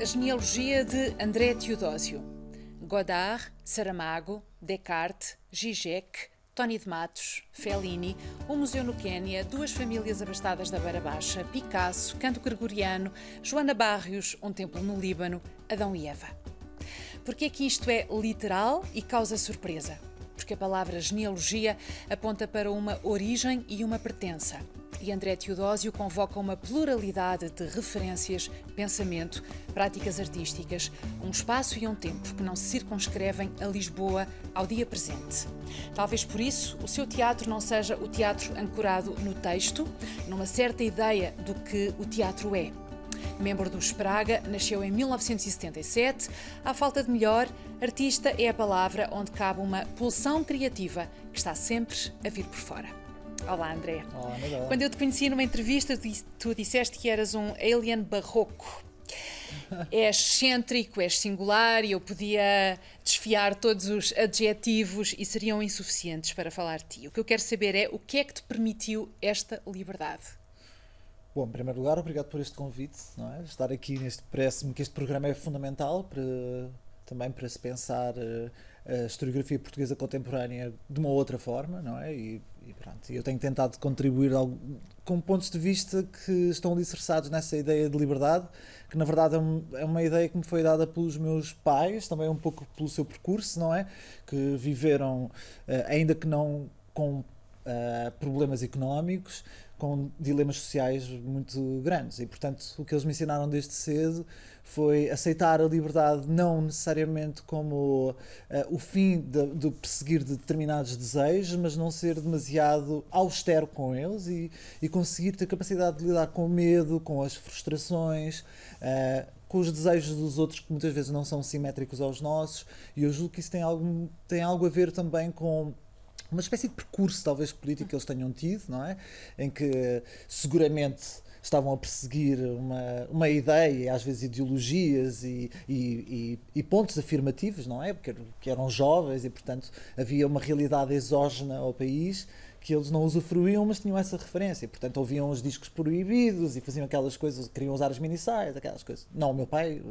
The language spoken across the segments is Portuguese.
A genealogia de André Teodósio. Godard, Saramago, Descartes, Zizek, Tony de Matos, Fellini, um museu no Quênia, duas famílias abastadas da Beira Baixa, Picasso, canto gregoriano, Joana Barrios, um templo no Líbano, Adão e Eva. Porque é que isto é literal e causa surpresa? Porque a palavra genealogia aponta para uma origem e uma pertença e André Teodósio convoca uma pluralidade de referências, pensamento, práticas artísticas, um espaço e um tempo que não se circunscrevem a Lisboa ao dia presente. Talvez por isso o seu teatro não seja o teatro ancorado no texto, numa certa ideia do que o teatro é. Membro do Spraga, nasceu em 1977. À falta de melhor, artista é a palavra onde cabe uma pulsão criativa que está sempre a vir por fora. Olá, André. Olá, Quando eu te conheci numa entrevista, tu disseste que eras um alien barroco. és excêntrico, és singular e eu podia desfiar todos os adjetivos e seriam insuficientes para falar de ti. O que eu quero saber é o que é que te permitiu esta liberdade? Bom, em primeiro lugar, obrigado por este convite, não é? Estar aqui neste parece-me que este programa é fundamental para também para se pensar uh, a historiografia portuguesa contemporânea de uma outra forma, não é? E, e pronto, eu tenho tentado contribuir algo, com pontos de vista que estão alicerçados nessa ideia de liberdade, que na verdade é, é, uma ideia que me foi dada pelos meus pais, também um pouco pelo seu percurso, não é? Que viveram, uh, ainda que não com uh, problemas económicos, com dilemas sociais muito grandes. E, portanto, o que eles me ensinaram desde cedo foi aceitar a liberdade não necessariamente como uh, o fim de, de, perseguir determinados desejos, mas não ser demasiado austero com eles e, e conseguir ter capacidade de lidar com o medo, com as frustrações. Uh, com os desejos dos outros que muitas vezes não são simétricos aos nossos, e eu julgo que isso tem algo, tem algo a ver também com uma espécie de percurso, talvez político, que eles tenham tido, não é? Em que seguramente estavam a perseguir uma, uma ideia, às vezes ideologias e, e, e, e pontos afirmativos, não é? Porque que eram jovens e, portanto, havia uma realidade exógena ao país que eles não usufruíam, mas tinham essa referência. Portanto, ouviam os discos proibidos e faziam aquelas coisas, queriam usar as minissais, aquelas coisas. Não, o meu pai,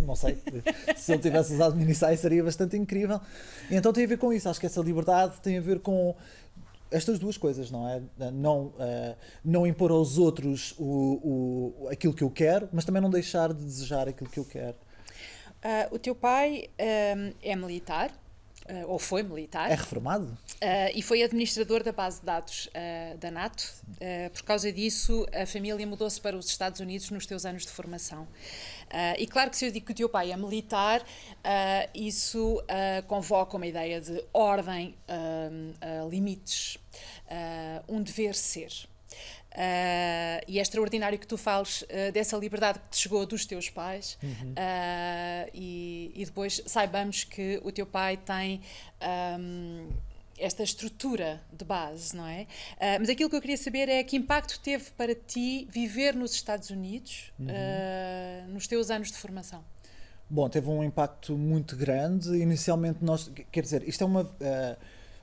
não sei, se ele tivesse usado minissais seria bastante incrível. E então tem a ver com isso. Acho que essa liberdade tem a ver com estas duas coisas, não é? Não, uh, não impor aos outros o, o, aquilo que eu quero, mas também não deixar de desejar aquilo que eu quero. Uh, o teu pai um, é militar, uh, ou foi militar. É reformado? Uh, e foi administrador da base de dados uh, da NATO. por causa disso, a família mudou-se para os Estados Unidos nos teus anos de formação. e claro que se eu digo que o teu pai é militar, isso convoca uma ideia de ordem, limites, um dever ser. Uh, e é extraordinário que tu fales uh, dessa liberdade que te chegou dos teus pais uhum. uh, e, e, depois saibamos que o teu pai tem um, esta estrutura de base, não é? mas aquilo que eu queria saber é que impacto teve para ti viver nos Estados Unidos uhum. nos teus anos de formação? Bom, teve um impacto muito grande. Inicialmente nós, quer dizer, isto é uma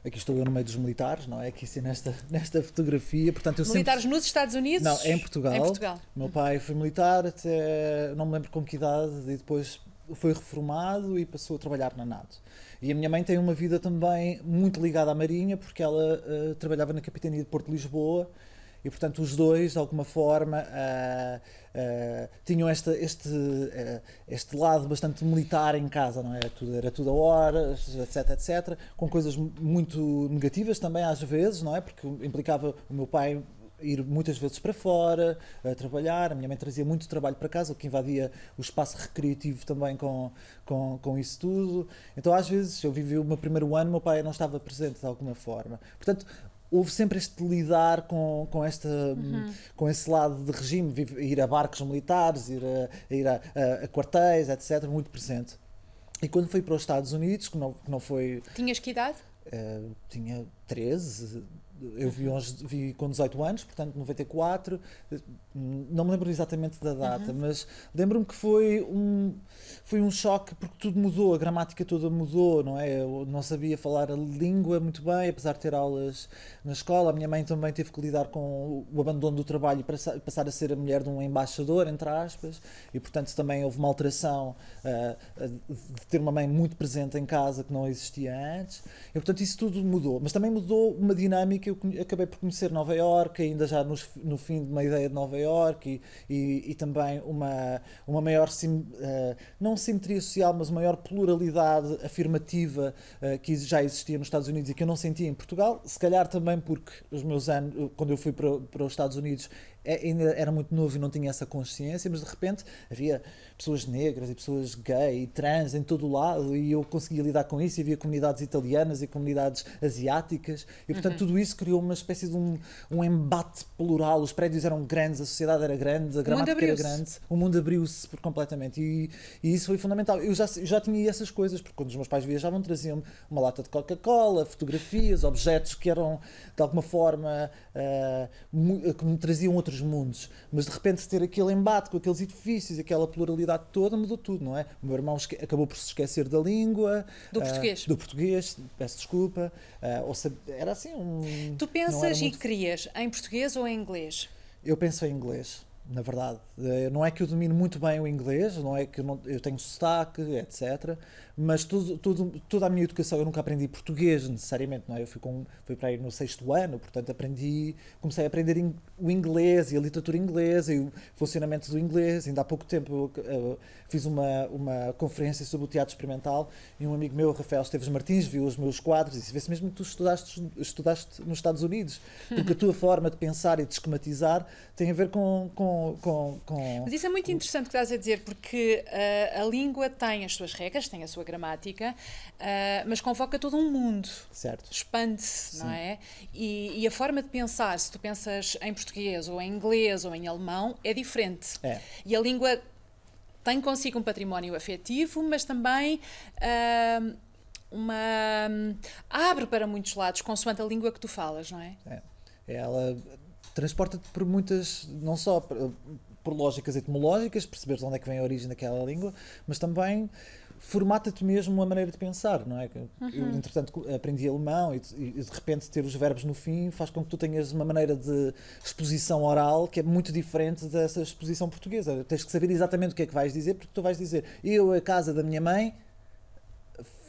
Aqui estou eu no meio dos militares, não é? Aqui sim nesta, nesta fotografia. Portanto, eu militares sempre... nos Estados Unidos? Não, é em Portugal. Em Portugal. Meu pai foi militar até não me lembro com que idade e depois foi reformado e passou a trabalhar na NATO. E a minha mãe tem uma vida também muito ligada à Marinha, porque ela uh, trabalhava na Capitania de Porto de Lisboa e portanto os dois de alguma forma uh, uh, tinham esta, este, uh, este lado bastante militar em casa, não é? tudo, era tudo a horas, etc, etc, com coisas muito negativas também às vezes, não é? Porque implicava o meu pai ir muitas vezes para fora, a trabalhar. A minha mãe trazia muito trabalho para casa, o que invadia o espaço recreativo também com, com, com isso tudo. Então, às vezes, eu vivi o meu primeiro ano, meu pai não estava presente de alguma forma. Portanto, houve sempre este lidar com, com, esta, uhum. com esse lado de regime, ir a barcos militares, ir a, ir a, a, a quartéis, etc., muito presente. E quando fui para os Estados Unidos, que não, que não foi. Tinhas que idade? Uh, tinha 13, eu vi, 11, vi com 18 anos, portanto 94, não me lembro exatamente da data, uhum. mas lembro-me que foi um, foi um choque porque tudo mudou, a gramática toda mudou, não é? Eu não sabia falar a língua muito bem, apesar de ter aulas na escola. A minha mãe também teve que lidar com o abandono do trabalho e passar a ser a mulher de um embaixador, entre aspas, e portanto também houve uma alteração uh, de ter uma mãe muito presente em casa que não existia antes, e portanto isso tudo mudou. Mas também mudou uma dinâmica, eu acabei por conhecer Nova Iorque, ainda já no, fim de uma ideia de Nova Iorque, e, e, e também uma, uma maior, sim, uh, não simetria social, mas uma maior pluralidade afirmativa uh, que já existia nos Estados Unidos e que eu não sentia em Portugal, se calhar também porque os meus anos, quando eu fui para, para os Estados Unidos, ainda era muito novo e não tinha essa consciência, mas de repente havia pessoas negras e pessoas gay e trans em todo o lado e eu conseguia lidar com isso e havia comunidades italianas e comunidades asiáticas e portanto uhum. tudo isso criou uma espécie de um, um embate plural, os prédios eram grandes, a sociedade era grande, a gramática era grande, o mundo abriu-se por completamente e, e, isso foi fundamental. Eu já, já tinha essas coisas, porque quando os meus pais viajavam traziam uma lata de Coca-Cola, fotografias, objetos que eram de alguma forma uh, que me traziam outros outros mundos. Mas de repente ter aquele embate com aqueles edifícios, aquela pluralidade toda, mudou tudo, não é? O meu irmão acabou por se esquecer da língua. Do uh, português. Do português, peço desculpa. Uh, ou seja, era assim um. Tu pensas e muito... crias em português ou em inglês? Eu penso em inglês na verdade. Eh, não é que eu domino muito bem o inglês, não é que eu, não, eu tenho sotaque, etc mas tudo, tudo, toda a minha educação eu nunca aprendi português necessariamente, não é? Eu fui, com, fui para aí no sexto ano, portanto aprendi, comecei a aprender in, o inglês e a literatura inglesa e o funcionamento do inglês. Ainda há pouco tempo eu, eu, fiz uma, uma conferência sobre o teatro experimental e um amigo meu, Rafael Esteves Martins, viu os meus quadros e disse: Vê-se mesmo que tu estudaste, estudaste nos Estados Unidos, porque a tua forma de pensar e de esquematizar tem a ver com. com, com, com Mas isso é muito interessante o que estás a dizer, porque uh, a língua tem as suas regras, tem a sua gramática, uh, mas convoca todo um mundo. Certo. Expande-se, não é? E, e, a forma de pensar, se tu pensas em português ou em inglês ou em alemão, é diferente. É. E a língua tem consigo um património afetivo, mas também. Uh, uma abre para muitos lados consoante a língua que tu falas, não é? é. Ela transporta-te por muitas, não só por, por lógicas etimológicas, perceberes onde é que vem a origem daquela língua, mas também formata-te mesmo uma maneira de pensar, não é? Uhum. Eu, entretanto, aprendi alemão e, e, de repente ter os verbos no fim faz com que tu tenhas uma maneira de exposição oral que é muito diferente dessa exposição portuguesa. Tens que saber exatamente o que é que vais dizer, porque tu vais dizer eu, a casa da minha mãe,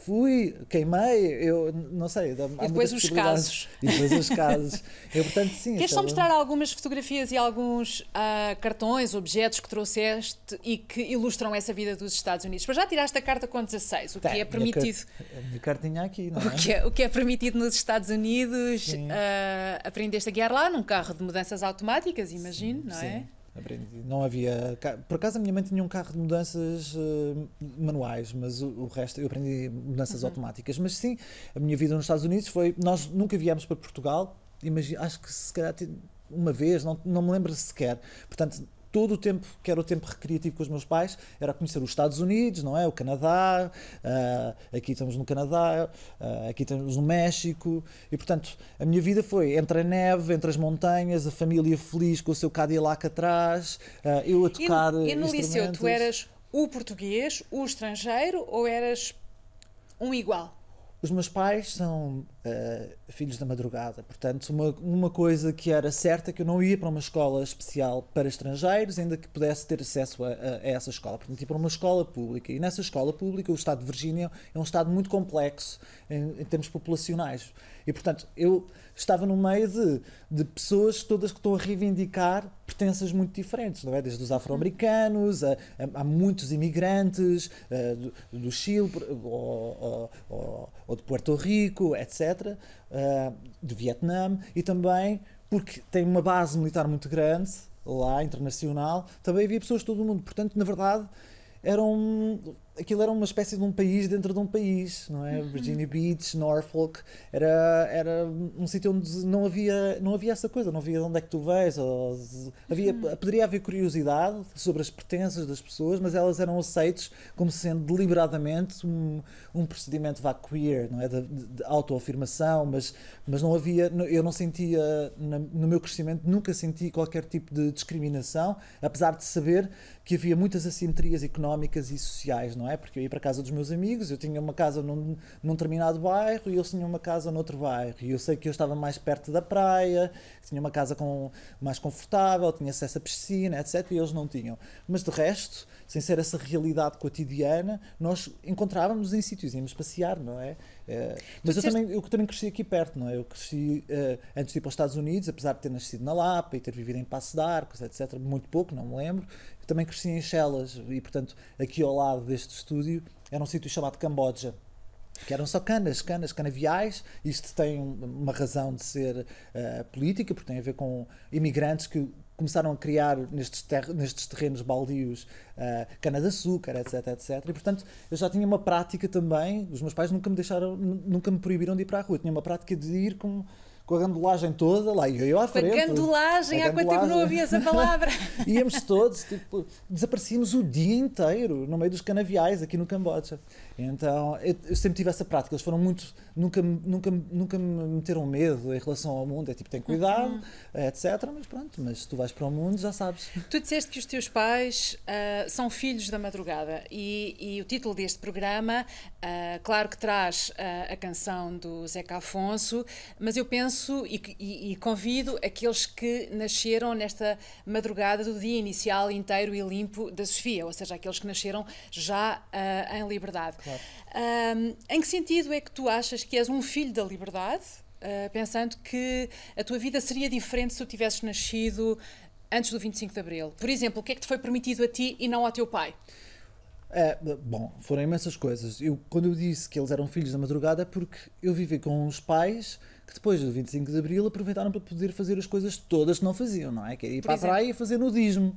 fui, queimei, eu não sei. e depois os casos. E depois os casos. Eu, portanto, sim. Queres só mostrar algumas fotografias e alguns uh, cartões, objetos que trouxeste e que ilustram essa vida dos Estados Unidos? Mas já tiraste a carta com 16, o que é permitido. A minha cartinha aqui, não é? O que é, o que é permitido nos Estados Unidos. Uh, aprendeste a guiar lá num carro de mudanças automáticas, imagino, sim, não é? Aprendi. Não havia. Por acaso a minha mãe tinha um carro de mudanças uh, manuais, mas o, o, resto eu aprendi mudanças uhum. automáticas. Mas sim, a minha vida nos Estados Unidos foi. Nós nunca viemos para Portugal, imagino, acho que se calhar uma vez, não, não me lembro sequer. Portanto, todo o tempo que era o tempo recreativo com os meus pais era conhecer os Estados Unidos, não é? O Canadá, uh, aqui estamos no Canadá, uh, aqui estamos no México e portanto a minha vida foi entre a neve, entre as montanhas, a família feliz com o seu Cadillac atrás, uh, eu a tocar e, e no liceu tu eras o português, o estrangeiro ou eras um igual? Os meus pais são uh, filhos da madrugada, portanto, uma, uma coisa que era certa é que eu não ia para uma escola especial para estrangeiros, ainda que pudesse ter acesso a, a, a essa escola. Portanto, ia para uma escola pública. E nessa escola pública, o Estado de Virgínia é um Estado muito complexo em, em termos populacionais. E, portanto, eu estava no meio de, de pessoas todas que estão a reivindicar pertenças muito diferentes, não é? Desde os afro-americanos, a, a, há muitos imigrantes uh, do, do, Chile ou, ou, ou, de Puerto Rico, etc., uh, do Vietnã, e também porque tem uma base militar muito grande lá, internacional, também havia pessoas de todo o mundo. Portanto, na verdade, eram aquilo era uma espécie de um país dentro de um país, não é? Uhum. Virginia Beach, Norfolk, era, era um sítio onde não havia, não havia essa coisa, não havia de onde é que tu ou, havia, uhum. poderia haver curiosidade sobre as pertenças das pessoas, mas elas eram aceites como sendo deliberadamente um, um procedimento vá queer, não é? De, de, de autoafirmação, mas, mas não havia, eu não sentia, no meu crescimento, nunca senti qualquer tipo de discriminação, apesar de saber que havia muitas assimetrias económicas e sociais, não é? Porque eu ia para a casa dos meus amigos, eu tinha uma casa num, num determinado bairro e eles tinham uma casa noutro bairro. E eu sei que eu estava mais perto da praia, tinha uma casa com, mais confortável, tinha acesso à piscina, etc. E eles não tinham. Mas de resto, sem ser essa realidade cotidiana, nós encontrávamos em sítios, íamos passear, não é? É mas eu também, eu também cresci aqui perto, não é? Eu cresci uh, antes de ir para os Estados Unidos, apesar de ter nascido na Lapa e ter vivido em Passo de Arcos, etc. Muito pouco, não me lembro também cresci em Chelas e, portanto, aqui ao lado deste estúdio era um sítio chamado Camboja que eram só canas, canas, canaviais. Isto tem uma razão de ser uh, política, porque tem a ver com imigrantes que começaram a criar nestes, ter nestes terrenos baldios uh, cana-de-açúcar, etc, etc. E, portanto, eu já tinha uma prática também, os meus pais nunca me deixaram, nunca me proibiram de ir para a rua, eu tinha uma prática de ir com com a gandulagem toda, lá e eu à frente. A gandulagem, há quanto tempo não havia essa palavra? Íamos todos, tipo, desaparecíamos o dia inteiro no meio dos canaviais aqui no Camboja. Então, eu, eu, sempre tive essa prática. Eles foram muito. Nunca, nunca, nunca me meteram medo em relação ao mundo. É tipo, tem cuidado, uhum. etc. Mas pronto, mas tu vais para o mundo, já sabes. Tu disseste que os teus pais uh, são filhos da madrugada. E, e, o título deste programa, uh, claro que traz uh, a canção do Zeca Afonso, mas eu penso e, e, e convido aqueles que nasceram nesta madrugada do dia inicial inteiro e limpo da Sofia, ou seja, aqueles que nasceram já em liberdade. Claro. Um, em que sentido é que tu achas que és um filho da liberdade, uh, pensando que a tua vida seria diferente se tu tivesses nascido antes do 25 de Abril? Por exemplo, o que é que te foi permitido a ti e não ao teu pai? É, bom, foram imensas coisas. Eu, quando eu disse que eles eram filhos da madrugada, é porque eu vivi com os pais que depois do 25 de Abril aproveitaram para poder fazer as coisas todas que não faziam, não é? Que era ir Por para exemplo? a praia e fazer nudismo.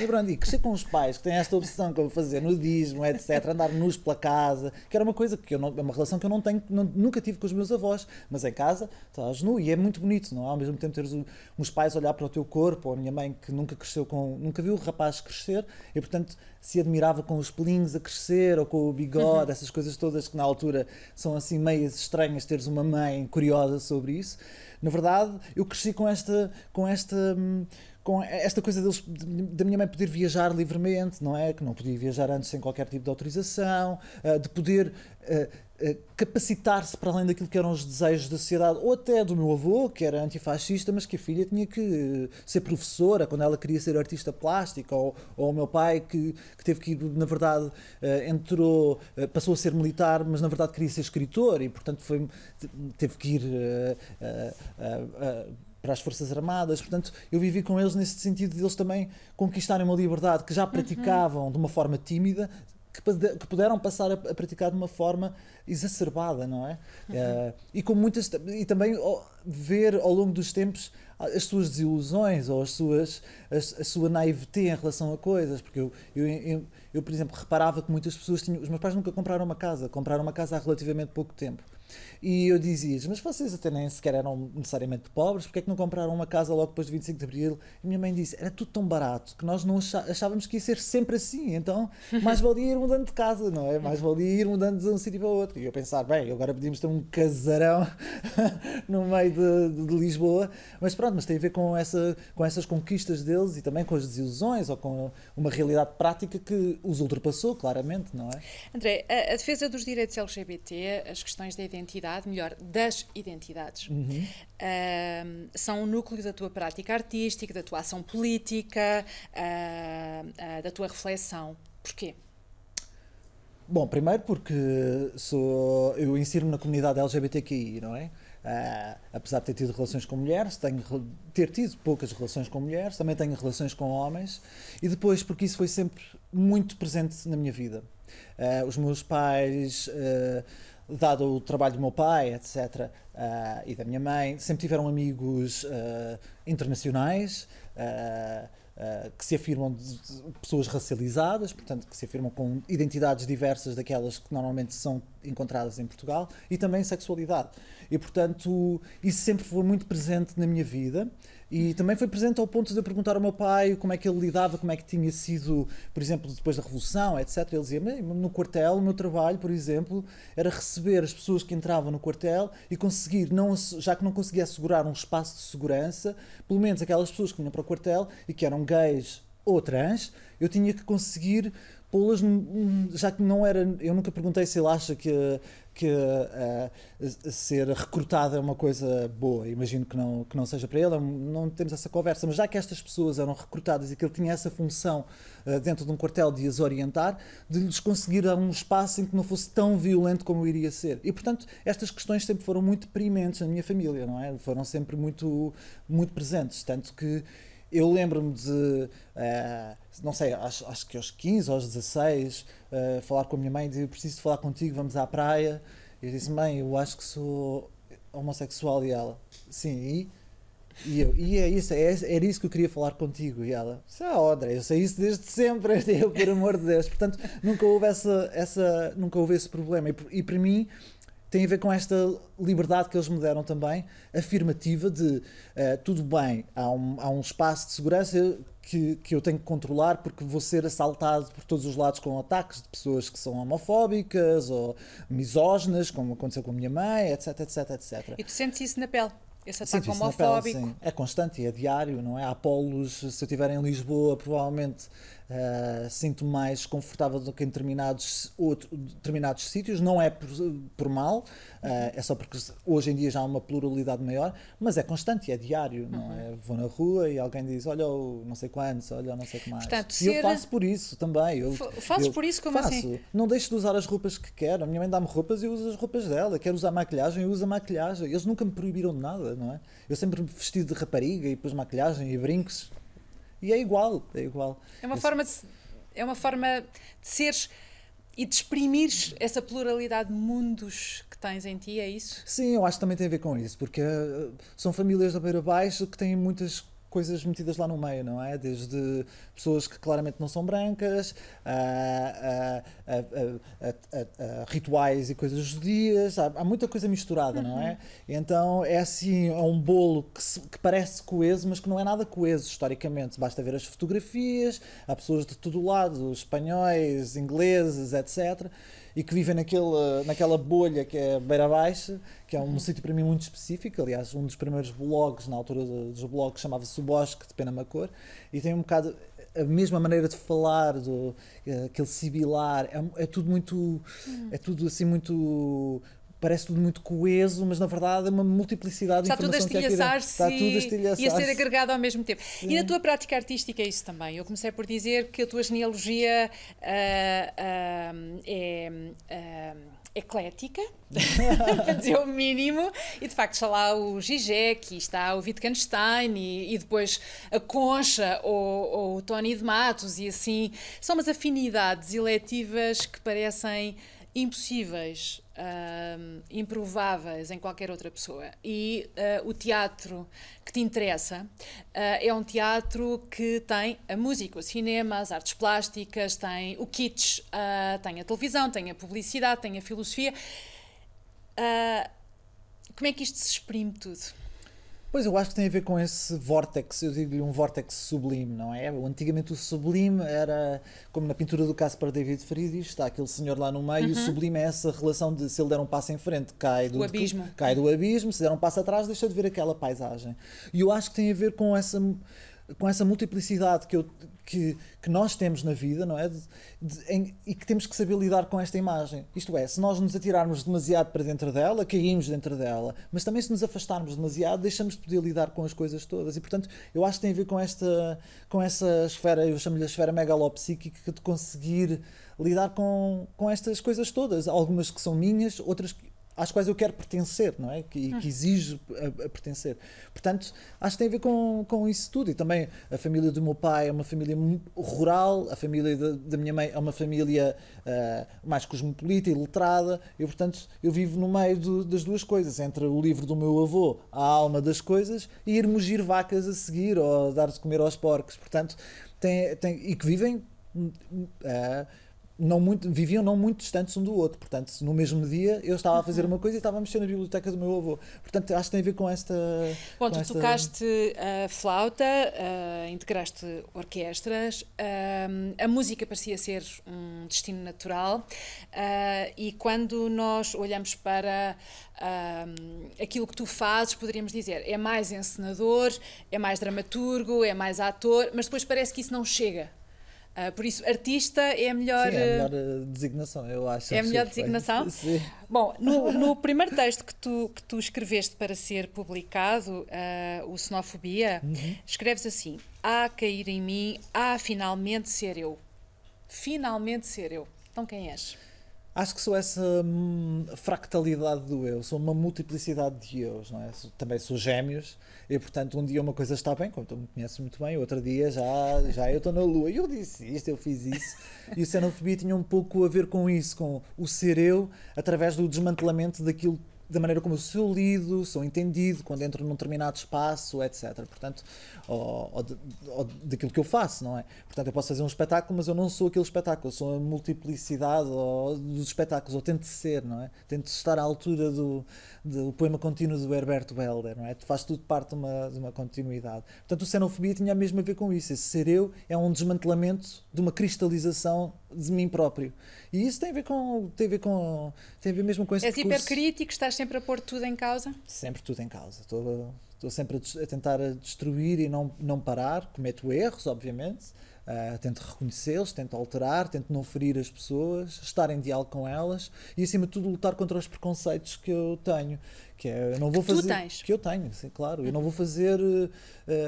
E pronto, e crescer com os pais que têm esta eu vou fazer nudismo, etc., andar nus pela casa, que era uma coisa que eu não, é uma relação que eu não tenho, não, nunca tive com os meus avós, mas em casa estás nu e é muito bonito, não é? Ao mesmo tempo teres uns pais olhar para o teu corpo, ou a minha mãe que nunca cresceu com, nunca viu o rapaz crescer e portanto se admirava com os pelinhos a crescer ou com o bigode, uhum. essas coisas todas que na altura são assim meias estranhas teres uma mãe curiosa sobre isso. Na verdade, eu cresci com esta, com esta hum, com esta coisa deles, da minha mãe poder viajar livremente, não é? Que não podia viajar antes sem qualquer tipo de autorização, eh, de poder eh, eh, capacitar-se para além daquilo que eram os desejos da sociedade, ou até do meu avô, que era antifascista, mas que a filha tinha que ser professora quando ela queria ser artista plástica, ou, ou o meu pai que, que teve que ir, na verdade, entrou, passou a ser militar, mas na verdade queria ser escritor e, portanto, foi, teve que ir para as Forças Armadas. Portanto, eu vivi com eles nesse sentido de eles também conquistarem uma liberdade que já praticavam uhum. de uma forma tímida, que, puderam passar a, praticar de uma forma exacerbada, não é? Uhum. Uh, e com muitas e também ver ao longo dos tempos as suas desilusões ou as suas a, a sua naivete em relação a coisas, porque eu, eu, eu, eu, por exemplo, reparava que muitas pessoas tinham, os meus pais nunca compraram uma casa, compraram uma casa há relativamente pouco tempo. E eu dizia mas vocês até nem sequer eram necessariamente pobres, porque é que não compraram uma casa logo depois de 25 de Abril? E minha mãe disse, era tudo tão barato que nós não achávamos que ia ser sempre assim, então mais valia ir mudando de casa, não é? Mais valia ir mudando de um sítio para o outro. E eu pensar, bem, agora podíamos ter um casarão no meio de, de, Lisboa, mas pronto, mas tem a ver com, essa, com essas conquistas deles e também com as desilusões ou com uma realidade prática que os ultrapassou, claramente, não é? André, a, a defesa dos direitos LGBT, as questões da identidade, identidade, melhor, das identidades, uhum. uh, são o núcleo da tua prática artística, da tua ação política, uh, uh, da tua reflexão. Porquê? Bom, primeiro porque sou, eu insiro-me na comunidade LGBTQI, não é? Uh, apesar de ter tido relações com mulheres, tenho ter tido poucas relações com mulheres, também tenho relações com homens, e depois porque isso foi sempre muito presente na minha vida. Uh, os meus pais uh, dado o trabalho do meu pai, etc., uh, e da minha mãe, sempre tiveram amigos uh, internacionais. Uh, que se afirmam de pessoas racializadas, portanto, que se afirmam com identidades diversas daquelas que normalmente são encontradas em Portugal, e também sexualidade. E, portanto, isso sempre foi muito presente na minha vida. E também foi presente ao ponto de eu perguntar ao meu pai como é que ele lidava, como é que tinha sido, por exemplo, depois da Revolução, etc. Ele dizia: no quartel, o meu trabalho, por exemplo, era receber as pessoas que entravam no quartel e conseguir, não, já que não conseguia assegurar um espaço de segurança, pelo menos aquelas pessoas que vinham para o quartel e que eram gays ou trans, eu tinha que conseguir pô-las, já que não era. Eu nunca perguntei se ele acha que que uh, ser recrutado é uma coisa boa. Imagino que não, que não seja para ele, não temos essa conversa. Mas já que estas pessoas eram recrutadas e que ele tinha essa função uh, dentro de um quartel de as orientar, de lhes conseguir um espaço em que não fosse tão violento como iria ser. E, portanto, estas questões sempre foram muito primentes na minha família, não é? Foram sempre muito, muito presentes. Tanto que eu lembro-me de, uh, não sei, acho, acho que aos 15 aos 16, uh, falar com a minha mãe e dizer: Preciso falar contigo, vamos à praia. Eu disse: Mãe, eu acho que sou homossexual. E ela: Sim, e? E eu, e é isso, é, era isso que eu queria falar contigo. E ela, ah, André, eu sei isso desde sempre, eu, por amor de Deus. Portanto, nunca houve, essa, essa, nunca houve esse problema. E, e para mim, tem a ver com esta liberdade que eles me deram também, afirmativa de uh, tudo bem, há um, há um espaço de segurança que, que eu tenho que controlar porque vou ser assaltado por todos os lados com ataques de pessoas que são homofóbicas ou misóginas, como aconteceu com a minha mãe, etc, etc, etc. E tu sentes isso na pele? Esse ataque homofóbico? Pele, é constante é diário, não é? Há polos, se eu estiver em Lisboa, provavelmente Uh, sinto mais confortável do que em determinados, outro, determinados sítios. Não é por, por mal, uh, é só porque hoje em dia já há uma pluralidade maior, mas é constante, é diário. Uhum. Não é? Vou na rua e alguém diz: Olha, não sei quantos, olha, não sei o que mais. Portanto, e eu faço por isso também. Eu, Fazes eu por isso como faço. assim? Não deixo de usar as roupas que quero. A minha mãe dá-me roupas e eu uso as roupas dela. Quero usar maquilhagem, eu uso a maquilhagem. Eles nunca me proibiram de nada, não é? Eu sempre me vesti de rapariga e pus maquilhagem e brincos e é igual, é igual. É uma, forma, de, é uma forma de seres e de exprimir essa pluralidade de mundos que tens em ti, é isso? Sim, eu acho que também tem a ver com isso, porque uh, são famílias da beira baixo que têm muitas coisas metidas lá no meio, não é? Desde pessoas que claramente não são brancas, a, a, a, rituais e coisas judias, há, muita coisa misturada, não é? Uhum. Então é assim, é um bolo que, parece coeso, mas que não é nada coeso historicamente. Basta ver as fotografias, há pessoas de todo lado, espanhóis, ingleses, etc e que vivem naquele, naquela bolha que é Beira Baixa, que é um uhum. sítio para mim muito específico. Aliás, um dos primeiros blogs, na altura dos blogs, chamava-se O Bosque de Penamacor, e tem um bocado a mesma maneira de falar, do, aquele sibilar, é, é tudo muito. Uhum. É tudo assim muito parece tudo muito coeso, mas na verdade é uma multiplicidade está de informação tudo a estilhaçar-se está tudo a estilhaçar e a ser agregado ao mesmo tempo. Sim. E na tua prática artística é isso também. Eu comecei por dizer que a tua genealogia uh, uh, é. Uh, eclética, para dizer o mínimo, e de facto está lá o Zizek, está o Wittgenstein e, e depois a Concha ou, ou o Tony de Matos e assim, são umas afinidades eletivas que parecem impossíveis uh, improváveis em qualquer outra pessoa. E uh, o teatro que te interessa uh, é um teatro que tem a música, o cinema, as artes plásticas, tem o kitsch, tem a televisão, tem a publicidade, tem a filosofia. como é que isto se exprime tudo? Pois eu acho que tem a ver com esse vórtex, eu digo-lhe um vórtex sublime, não é? Antigamente o sublime era, como na pintura do Caspar David Friedrich, está aquele senhor lá no meio, uhum. e o uhum. sublime é essa relação de se ele der um passo em frente, cai do, abismo. cai do abismo, se der um passo atrás, deixa de ver aquela paisagem. E eu acho que tem a ver com essa com essa multiplicidade que, eu, que, que nós temos na vida, não é? De, de, em, e que temos que saber lidar com esta imagem. Isto é, se nós nos atirarmos demasiado para dentro dela, caímos dentro dela, mas também se nos afastarmos demasiado, deixamos de poder lidar com as coisas todas. E portanto, eu acho que tem a ver com esta, com essa esfera, eu chamo-lhe a esfera megalopsíquica, de conseguir lidar com, com estas coisas todas. Algumas que são minhas, outras que às quais eu quero pertencer, não é? Que, que exijo a, a pertencer. Portanto, acho que tem a ver com, com isso tudo. E também a família do meu pai é uma família rural, a família da, da minha mãe é uma família uh, mais cosmopolita e letrada. E, portanto, eu vivo no meio do, das duas coisas, entre o livro do meu avô, A Alma das Coisas, e ir mugir vacas a seguir ou dar de comer aos porcos. Portanto, tem, tem, e que vivem. Uh, não muito, viviam não muito distantes um do outro. Portanto, no mesmo dia eu estava a fazer uhum. uma coisa e estava a mexer na biblioteca do meu avô. Portanto, acho que tem a ver com esta. Bom, com tu esta... tocaste a flauta, uh, integraste orquestras, uh, a música parecia ser um destino natural uh, e quando nós olhamos para aquilo que tu fazes, poderíamos dizer, é mais encenador, é mais dramaturgo, é mais ator, mas depois parece que isso não chega Uh, por isso, artista é a melhor. Sim, é a melhor uh, designação, eu acho. É a melhor designação? Sim. Bom, no, no, primeiro texto que tu, que tu escreveste para ser publicado, uh, o Xenofobia, uhum. escreves assim: Há a cair em mim, há finalmente ser eu. Finalmente ser eu. Então, quem és? Acho que sou essa hum, fractalidade do eu, sou uma multiplicidade de eus, não é? Também sou gêmeos e, portanto, um dia uma coisa está bem, como tu me conheces muito bem, outro dia já, já eu estou na lua. E eu disse isto, eu fiz isso. E o xenofobia tinha um pouco a ver com isso, com o ser eu, através do desmantelamento daquilo da maneira como eu sou lido, sou entendido, quando entro num determinado espaço, etc. Portanto, ou, ou, de, ou, daquilo que eu faço, não é? Portanto, eu posso fazer um espetáculo, mas eu não sou aquele espetáculo, eu sou a multiplicidade ou, dos espetáculos, ou tento ser, não é? Tento estar à altura do, do poema contínuo do Herberto Helder, não é? Faz tudo parte de uma, de uma continuidade. Portanto, o xenofobia tinha mesmo a ver com isso. Esse ser eu é um desmantelamento de uma cristalização de mim próprio. E isso tem a ver com. Tem a ver, com, tem a ver mesmo com esse És hipercrítico, estás sempre a pôr tudo em causa? Sempre tudo em causa. Estou, estou sempre a, a tentar a destruir e não, não parar. Cometo erros, obviamente. Uh, tento reconhecê-los, tento alterar, tento não ferir as pessoas, estar em diálogo com elas e, acima de tudo, lutar contra os preconceitos que eu tenho que é, eu não vou fazer. Tu tens. Que eu tenho, sim, claro. Eu não vou fazer. Uh,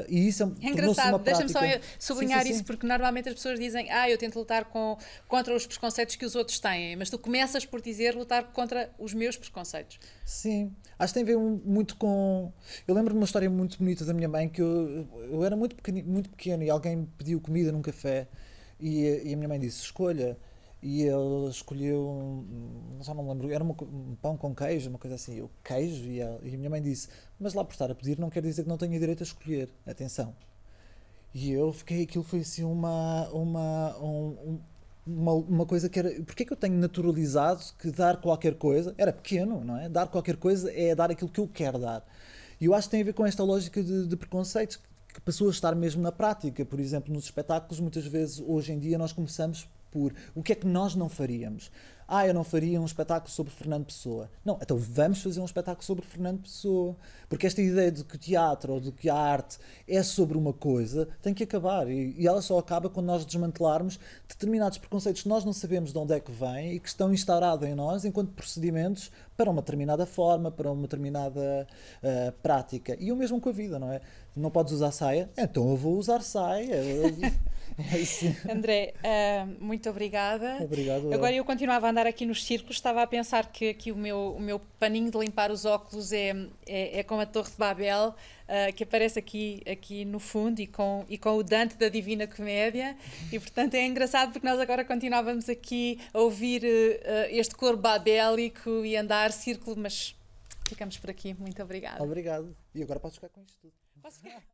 e isso é, é engraçado, deixa-me só sublinhar sim, sim, isso, porque normalmente as pessoas dizem, ah, eu tento lutar com, contra os preconceitos que os outros têm, mas tu começas por dizer lutar contra os meus preconceitos. Sim, acho que tem a ver muito com. Eu lembro de uma história muito bonita da minha mãe que eu, eu era muito pequeno, muito pequeno e alguém pediu comida num café e, e a minha mãe disse: escolha e ele escolheu, já não me lembro, era um pão com queijo, uma coisa assim, o queijo, e a, e a minha mãe disse, mas lá por estar a pedir não quer dizer que não tenha direito a escolher, atenção. E eu fiquei, aquilo foi assim uma, uma, um, uma, uma coisa que era, porque é que eu tenho naturalizado que dar qualquer coisa, era pequeno, não é? Dar qualquer coisa é dar aquilo que eu quero dar. E eu acho que tem a ver com esta lógica de, de preconceitos, que passou a estar mesmo na prática. Por exemplo, nos espetáculos, muitas vezes, hoje em dia, nós começamos por o que é que nós não faríamos. Ah, eu não faria um espetáculo sobre Fernando Pessoa. Não, então vamos fazer um espetáculo sobre Fernando Pessoa. Porque esta ideia de que o teatro ou de que a arte é sobre uma coisa tem que acabar. E, e ela só acaba quando nós desmantelarmos determinados preconceitos que nós não sabemos de onde é que vêm e que estão instaurados em nós enquanto procedimentos para uma determinada forma, para uma determinada uh, prática. E o mesmo com a vida, não é? Não podes usar saia? Então eu vou usar saia. É André, uh, muito obrigada. Obrigado. Agora eu continuava a andar aqui nos círculos, estava a pensar que aqui o meu, o meu paninho de limpar os óculos é, é, é com a Torre de Babel, uh, que aparece aqui, aqui no fundo e com, e com o Dante da Divina Comédia. E portanto é engraçado porque nós agora continuávamos aqui a ouvir uh, este cor babélico e andar círculo, mas ficamos por aqui. Muito obrigada. Obrigado. E agora podes ficar com isto tudo. Posso ficar?